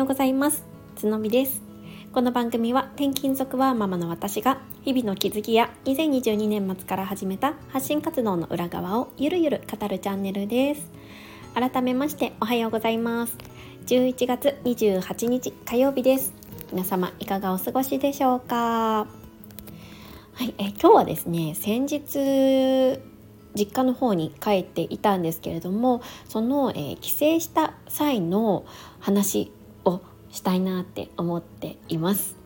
ようございます。つのみです。この番組は転勤族ワーママの私が日々の気づきや2022年末から始めた発信活動の裏側をゆるゆる語るチャンネルです。改めましておはようございます。11月28日火曜日です。皆様いかがお過ごしでしょうか？はい、え今日はですね先日実家の方に帰っていたんですけれどもその、えー、帰省した際の話したいなって思っています。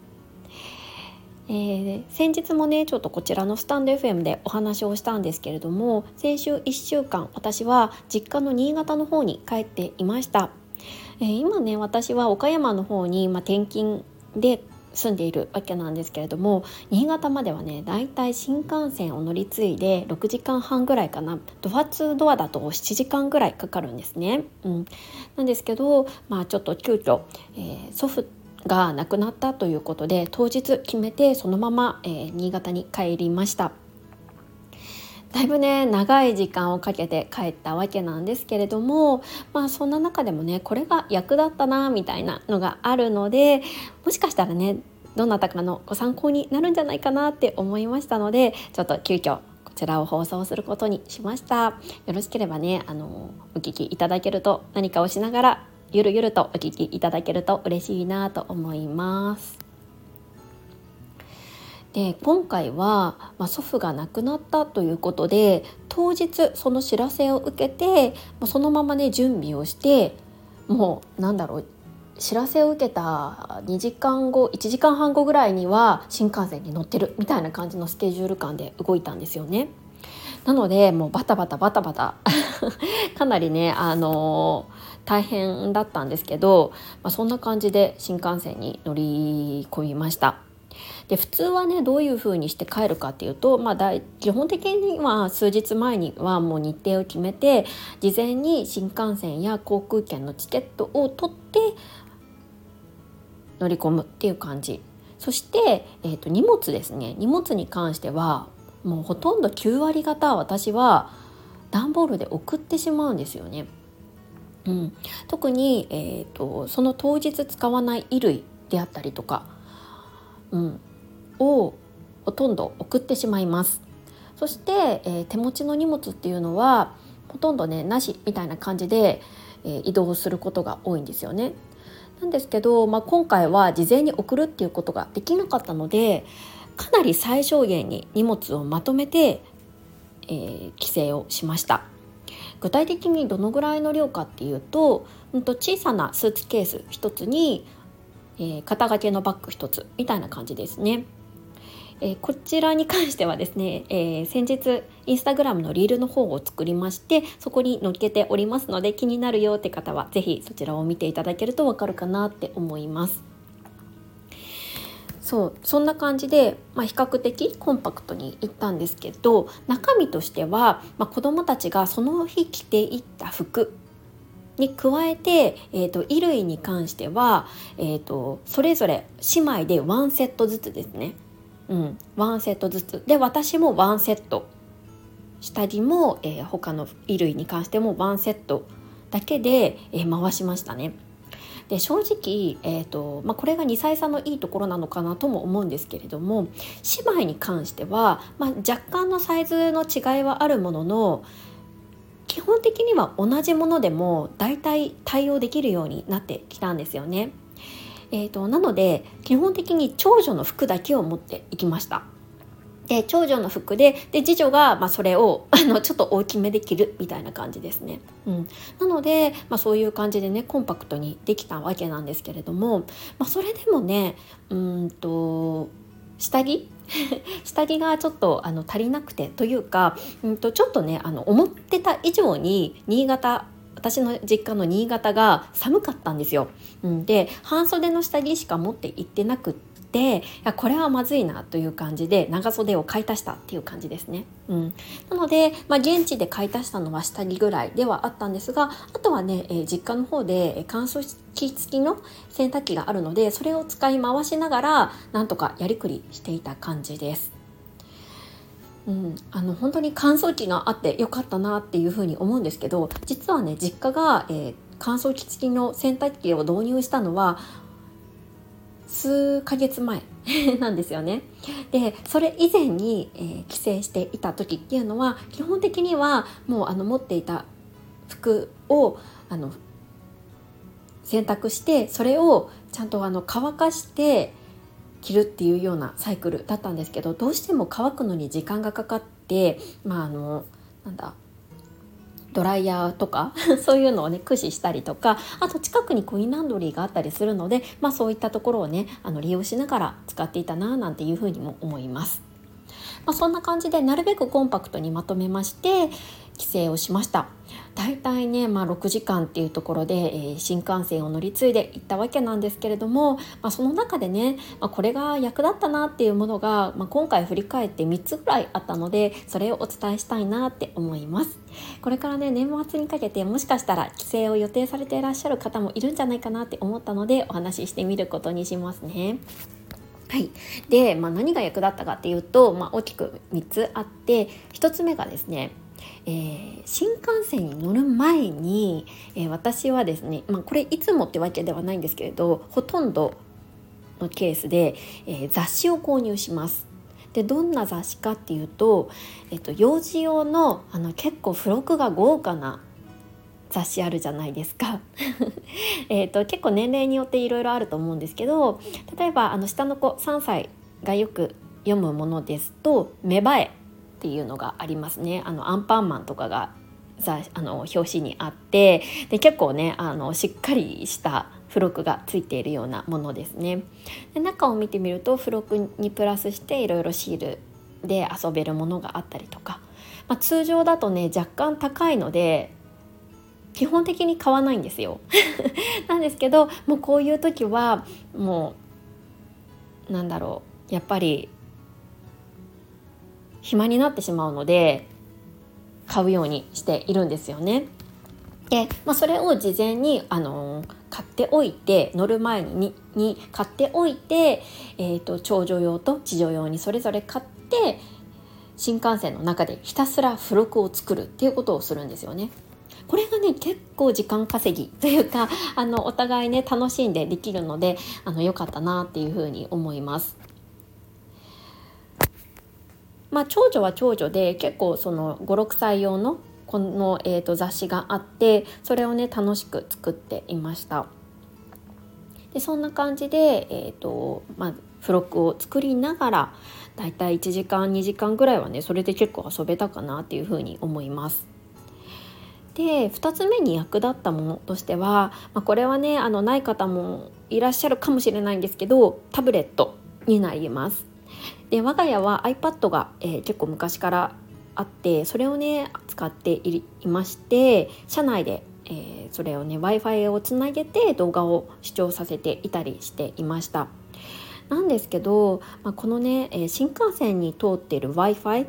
えー、先日もねちょっとこちらのスタンド FM でお話をしたんですけれども先週1週間私は実家の新潟の方に帰っていました、えー、今ね私は岡山の方に、まあ、転勤で住んでいるわけなんですけれども新潟まではねだいたい新幹線を乗り継いで6時間半ぐらいかなドアツドアだと7時間ぐらいかかるんですね。うん、なんですけど、まあ、ちょっと急遽、えー、祖父が亡くなったということで当日決めてそのまま、えー、新潟に帰りました。だいぶね長い時間をかけて帰ったわけなんですけれどもまあそんな中でもねこれが役立ったなみたいなのがあるのでもしかしたらねどなたかのご参考になるんじゃないかなって思いましたのでちょっと急遽こちらを放送することにしました。よろしければねあのお聞きいただけると何かをしながらゆるゆるとお聞きいただけると嬉しいなと思います。で今回は、まあ、祖父が亡くなったということで当日その知らせを受けてそのままね準備をしてもうなんだろう知らせを受けた2時間後1時間半後ぐらいには新幹線に乗ってるみたいな感じのスケジュール感で動いたんですよね。なのでもうバタバタバタバタ かなりねあのー、大変だったんですけど、まあ、そんな感じで新幹線に乗り込みました。で普通はねどういうふうにして帰るかっていうと、まあ、基本的には数日前にはもう日程を決めて事前に新幹線や航空券のチケットを取って乗り込むっていう感じ。そして、えーと、荷物ですね。荷物に関してはもうほとんど9割方私は段ボールで送ってしまうんですよね。うん、特に、えーとその当日使わない衣類であったりとかうん、をほとんど送ってしまいます。そして、えー、手持ちの荷物っていうのはほとんどねなしみたいな感じで、えー、移動することが多いんですよね。なんですけど、まあ、今回は事前に送るっていうことができなかったのでかなり最小限に荷物をまとめて、えー、帰省をしました。具体的にどのぐらいの量かっていうと、うん、と小さなスーツケース1つにえー、肩掛けのバッグ一つみたいな感じですね。え、こちらに関してはですね、えー、先日インスタグラムのリールの方を作りましてそこに載っけておりますので気になるよって方は是非そちらを見ていただけるとわかるかなって思います。そうそんな感じで、まあ、比較的コンパクトにいったんですけど中身としては、まあ、子どもたちがその日着ていった服に加えて、えーと、衣類に関しては、えーと、それぞれ姉妹でワンセットずつですね。うん、ワンセットずつで私もワンセット下着も、えー、他の衣類に関してもワンセットだけで、えー、回しましたね。で正直、えーとまあ、これが2歳差のいいところなのかなとも思うんですけれども姉妹に関しては、まあ、若干のサイズの違いはあるものの基本的には同じものでも大体対応できるようになってきたんですよね。えーと、なので基本的に長女の服だけを持っていきました。で長女の服でで次女が、まあ、それを あのちょっと大きめで着るみたいな感じですね。うん、なので、まあ、そういう感じでねコンパクトにできたわけなんですけれども、まあ、それでもねうんと下着？下着がちょっとあの足りなくてというか、うんと、ちょっとねあの思ってた以上に新潟私の実家の新潟が寒かったんですよ。うん、で半袖の下着しか持って行ってなくってていやこれはまずいなという感じで長袖を買い足したっていう感じですね。うん、なので、まあ、現地で買い足したのは下着ぐらいではあったんですがあとはね、えー、実家の方で乾燥機付きの洗濯機があるのでそれを使い回しながらなんとかやりくりしていた感じです。うん、あの本当に乾燥機があってよかったなっていうふうに思うんですけど実はね実家が、えー、乾燥機付きの洗濯機を導入したのは数ヶ月前 なんですよね。でそれ以前に、えー、帰省していた時っていうのは基本的にはもうあの持っていた服をあの洗濯してそれをちゃんとあの乾かして着るっていうようなサイクルだったんですけどどうしても乾くのに時間がかかってまああのなんだドライヤーとか そういうのをね駆使したりとかあと近くにコインランドリーがあったりするので、まあ、そういったところをねあの利用しながら使っていたななんていうふうにも思います。まあ、そんな感じでなるべくコンパクトにまとめまして帰省をしました。大体ね、まあ、6時間っていうところで、えー、新幹線を乗り継いで行ったわけなんですけれども、まあ、その中でね、まあ、これが役立ったなっていうものが、まあ、今回振り返って3つぐらいあったのでそれをお伝えしたいなって思います。これからね年末にかけてもしかしたら帰省を予定されていらっしゃる方もいるんじゃないかなって思ったのでお話ししてみることにしますね。はい、で、まあ、何が役立ったかっていうと、まあ、大きく3つあって1つ目がですねえー、新幹線に乗る前に、えー、私はですね、まあ、これいつもってわけではないんですけれどほとんどのケースで、えー、雑誌を購入します。でどんな雑誌かっていうと、えっと、幼児用のあの結構付録が豪華な雑誌あるじゃないですか えと結構年齢によっていろいろあると思うんですけど例えばあの下の子3歳がよく読むものですと「芽生え」っていうのがありますね。あのアンパンマンとかがあの表紙にあってで結構ねあのしっかりした付録がついているようなものですね。で中を見てみると付録にプラスしていろいろシールで遊べるものがあったりとか、まあ、通常だとね若干高いので基本的に買わないんですよ。なんですけどもうこういう時はもうなんだろうやっぱり暇になってしまうので買うようにしているんですよね。で、まあ、それを事前に、あのー、買っておいて乗る前にに買っておいて、えーと、長女用と地女用にそれぞれ買って新幹線の中でひたすら付録を作るっていうことをするんですよね。これがね結構時間稼ぎというかあのお互いね楽しんでできるのであの良かったなっていうふうに思います。まあ、長女は長女で結構その56歳用のこの、えー、と雑誌があってそれをね楽しく作っていました。でそんな感じで、えーとまあ、付録を作りながらだいたい1時間2時間ぐらいはねそれで結構遊べたかなっていうふうに思います。で2つ目に役立ったものとしては、まあ、これはねあのない方もいらっしゃるかもしれないんですけどタブレットになります。で我が家は iPad が、えー、結構昔からあってそれをね使っていまして車内で、えー、それをね w i f i をつなげて動画を視聴させていたりしていました。なんですけど、まあ、このね、えー、新幹線に通っている w i f i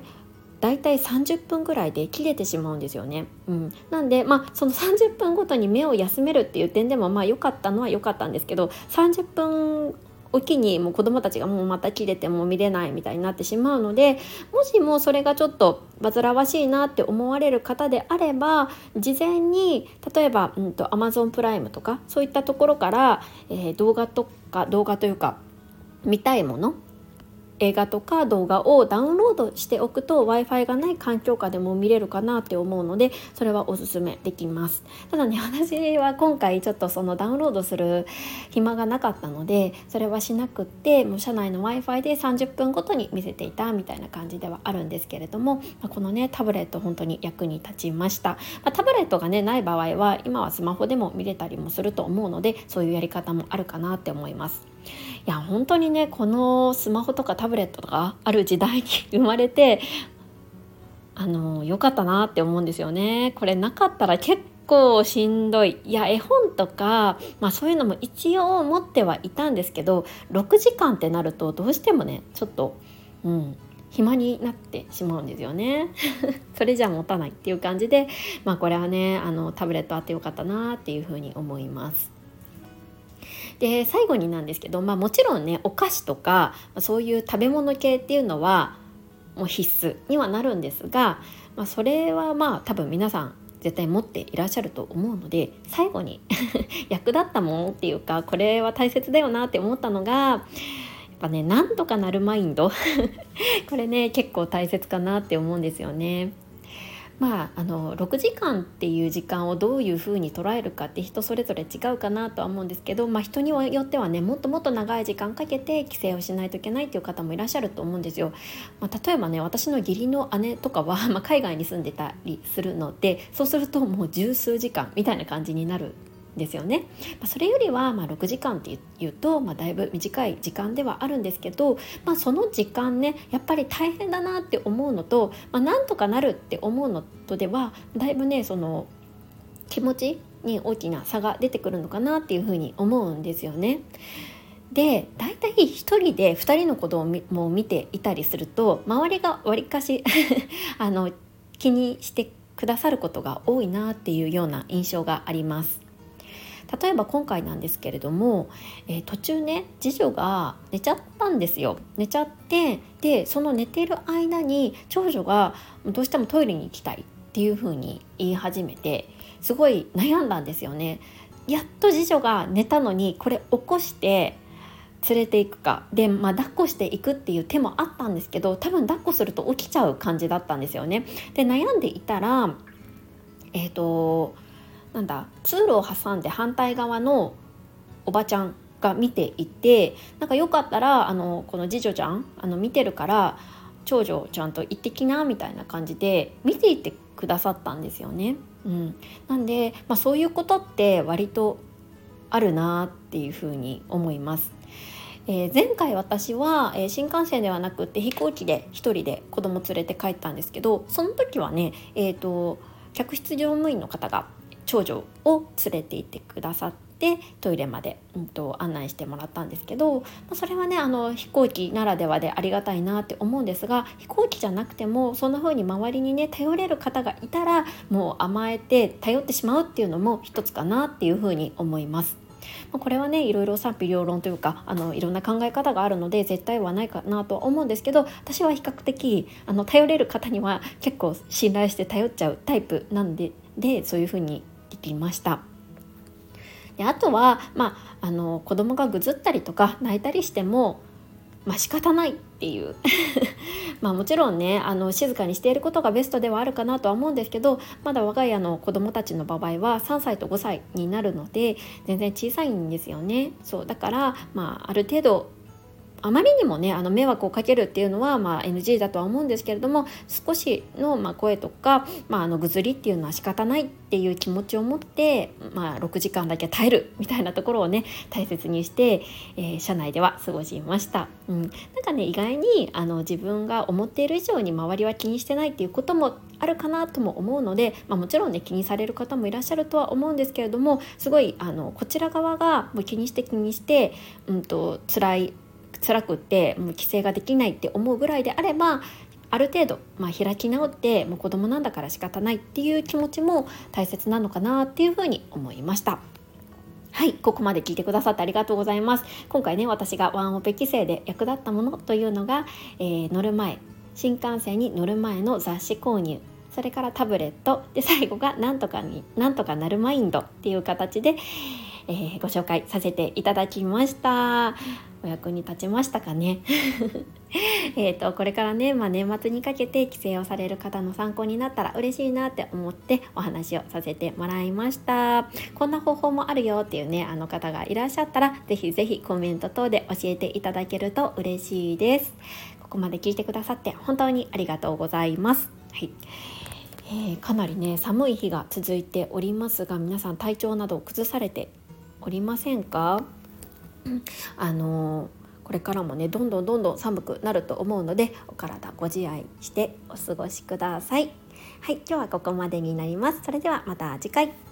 だいたい30分ぐらいで切れてしまうんですよね。うん、なんで、まあ、その30分ごとに目を休めるっていう点でもまあ良かったのは良かったんですけど30分おきにもう子どもたちがもうまた切れても見れないみたいになってしまうのでもしもそれがちょっと煩わしいなって思われる方であれば事前に例えば、うんと、Amazon プライムとかそういったところから、えー、動画とか動画というか見たいもの映画とか動画をダウンロードしておくと w i f i がない環境下でも見れるかなって思うのでそれはおすすめできます。ただね私は今回ちょっとそのダウンロードする暇がなかったのでそれはしなくってもう社内の w i f i で30分ごとに見せていたみたいな感じではあるんですけれども、まこのねタブレット本当に役に立ちました、ま、タブレットがねない場合は今はスマホでも見れたりもすると思うのでそういうやり方もあるかなって思います。いや本当にねこのスマホとかタブレットとかある時代に 生まれてあの良かったなって思うんですよね。これなかったら結構しんどい。いや絵本とか、まあ、そういうのも一応持ってはいたんですけど6時間ってなるとどうしてもねちょっとうん暇になってしまうんですよね。それじゃ持たないっていう感じでまあこれはねあのタブレットあってよかったなっていうふうに思います。で最後になんですけど、まあ、もちろんねお菓子とかそういう食べ物系っていうのはもう必須にはなるんですが、まあ、それはまあ多分皆さん絶対持っていらっしゃると思うので最後に 役立ったものっていうかこれは大切だよなって思ったのがやっぱねなんとかなるマインド これね結構大切かなって思うんですよね。まあ、あの6時間っていう時間をどういうふうに捉えるかって人それぞれ違うかなとは思うんですけど、まあ、人によってはねもっともっと長い時間かけて帰省をしないといけないっていう方もいらっしゃると思うんですよ。まあ、例えばね私の義理の姉とかは、まあ、海外に住んでたりするのでそうするともう十数時間みたいな感じになるですよね。まあ、それよりはま6時間っていうと、まあ、だいぶ短い時間ではあるんですけど、まあ、その時間ねやっぱり大変だなって思うのと、まあ、なんとかなるって思うのとではだいぶねその気持ちに大きな差が出てくるのかなっていうふうに思うんですよね。で大体1人で2人の子供も見ていたりすると周りがわりかし あの気にしてくださることが多いなっていうような印象があります。例えば今回なんですけれども、えー、途中ね次女が寝ちゃったんですよ。寝ちゃってでその寝てる間に長女がどうしてもトイレに行きたいっていう風に言い始めてすごい悩んだんですよね。やっと次女が寝たのにこれ起こして連れていくか。で、まあ、抱っこしていくっていう手もあったんですけど多分抱っこすると起きちゃう感じだったんですよね。で悩んでいたらえっ、ー、となんだ通路を挟んで反対側のおばちゃんが見ていてなんかよかったらあのこの次女ちゃんあの見てるから長女ちゃんと行ってきなみたいな感じで見ていってくださったんですよね。うん、なんで、まあ、そういうことって割とあるなっていうふうに思います。えー、前回私は、えー、新幹線ではなくって飛行機で1人で子供連れて帰ったんですけどその時はね、えーと客室乗務員の方が長女を連れて行ってくださってトイレまで、うんと、案内してもらったんですけど、まあ、それはねあの飛行機ならではでありがたいなって思うんですが飛行機じゃなくてもそんな風に周りにね頼れる方がいたらもう甘えて頼ってしまうっていうのも一つかなっていう風に思います。これはねいろいろ賛否両論というかあのいろんな考え方があるので絶対はないかなとは思うんですけど私は比較的あの頼れる方には結構信頼して頼っちゃうタイプなんででそういうふうにきました。であとは、まあ、あの子供がぐずったりとか泣いたりしても、まあ、仕方ないっていう まあもちろんねあの静かにしていることがベストではあるかなとは思うんですけどまだ我が家の子供たちの場合は3歳と5歳になるので全然小さいんですよねそうだから、まあ、ある程度あまりにもねあの迷惑をかけるっていうのは、まあ、NG だとは思うんですけれども少しの、まあ、声とか、まあ、あのぐずりっていうのは仕方ないっていう気持ちを持って、まあ、6時間だけ耐えるみたいなところをね大切にして、えー、車内では過ごしました。うん、なんかね意外にあの自分が思っている以上に周りは気にしてないっていうこともあるかなとも思うので、まあ、もちろんね気にされる方もいらっしゃるとは思うんですけれどもすごいあのこちら側がもう気にして気にして、うんと辛い辛くってもう規制ができないって思うぐらいであればある程度、まあ、開き直ってもう子供なんだから仕方ないっていう気持ちも大切なのかなっていうふうに思いました。はい、ここまで聞いてくださってありがとうございます。今回ね、私がワンオペ規制で役立ったものというのが、えー、乗る前、新幹線に乗る前の雑誌購入、それからタブレット、で最後がなんとかになんとかなるマインドっていう形で、えー、ご紹介させていただきましたお役に立ちましたかね。えとこれからね、まあ、年末にかけて帰省をされる方の参考になったら嬉しいなって思ってお話をさせてもらいました。こんな方法もあるよっていうねあの方がいらっしゃったら是非是非コメント等で教えていただけると嬉しいです。ここまで聞いてくださって本当にありがとうございます。はい。えー、かなりね寒い日が続いておりますが皆さん体調などを崩されておりませんか？あのこれからもねどんどんどんどん寒くなると思うのでお体ご自愛してお過ごしください。はい今日はここまでになります。それではまた次回。